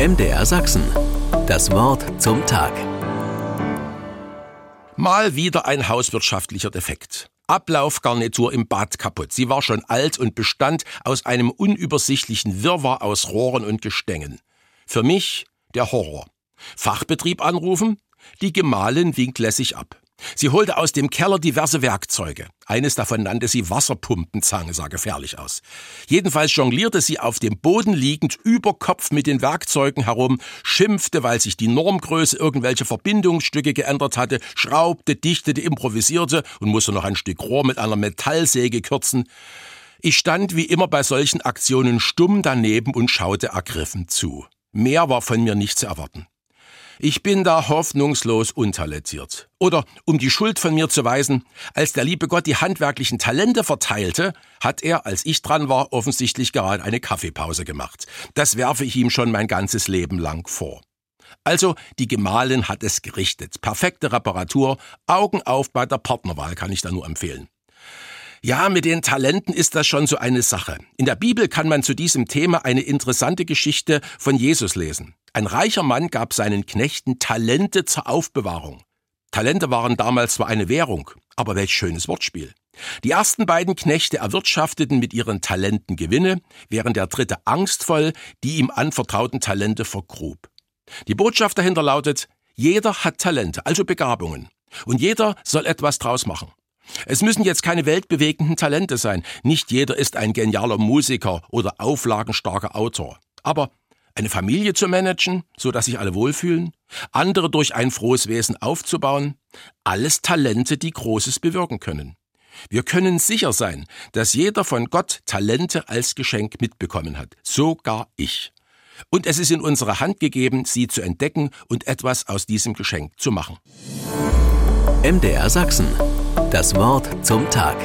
MDR Sachsen. Das Wort zum Tag. Mal wieder ein hauswirtschaftlicher Defekt. Ablaufgarnitur im Bad kaputt. Sie war schon alt und bestand aus einem unübersichtlichen Wirrwarr aus Rohren und Gestängen. Für mich der Horror. Fachbetrieb anrufen? Die Gemahlin winkt lässig ab. Sie holte aus dem Keller diverse Werkzeuge. Eines davon nannte sie Wasserpumpenzange, sah gefährlich aus. Jedenfalls jonglierte sie auf dem Boden liegend über Kopf mit den Werkzeugen herum, schimpfte, weil sich die Normgröße irgendwelche Verbindungsstücke geändert hatte, schraubte, dichtete, improvisierte und musste noch ein Stück Rohr mit einer Metallsäge kürzen. Ich stand wie immer bei solchen Aktionen stumm daneben und schaute ergriffen zu. Mehr war von mir nicht zu erwarten. Ich bin da hoffnungslos untalentiert. Oder, um die Schuld von mir zu weisen, als der liebe Gott die handwerklichen Talente verteilte, hat er, als ich dran war, offensichtlich gerade eine Kaffeepause gemacht. Das werfe ich ihm schon mein ganzes Leben lang vor. Also, die Gemahlin hat es gerichtet. Perfekte Reparatur, Augen auf bei der Partnerwahl kann ich da nur empfehlen. Ja, mit den Talenten ist das schon so eine Sache. In der Bibel kann man zu diesem Thema eine interessante Geschichte von Jesus lesen. Ein reicher Mann gab seinen Knechten Talente zur Aufbewahrung. Talente waren damals zwar eine Währung, aber welch schönes Wortspiel. Die ersten beiden Knechte erwirtschafteten mit ihren Talenten Gewinne, während der dritte angstvoll die ihm anvertrauten Talente vergrub. Die Botschaft dahinter lautet, jeder hat Talente, also Begabungen. Und jeder soll etwas draus machen. Es müssen jetzt keine weltbewegenden Talente sein. Nicht jeder ist ein genialer Musiker oder auflagenstarker Autor. Aber eine Familie zu managen, so dass sich alle wohlfühlen, andere durch ein frohes Wesen aufzubauen, alles Talente, die Großes bewirken können. Wir können sicher sein, dass jeder von Gott Talente als Geschenk mitbekommen hat, sogar ich. Und es ist in unsere Hand gegeben, sie zu entdecken und etwas aus diesem Geschenk zu machen. MDR Sachsen. Das Wort zum Tag.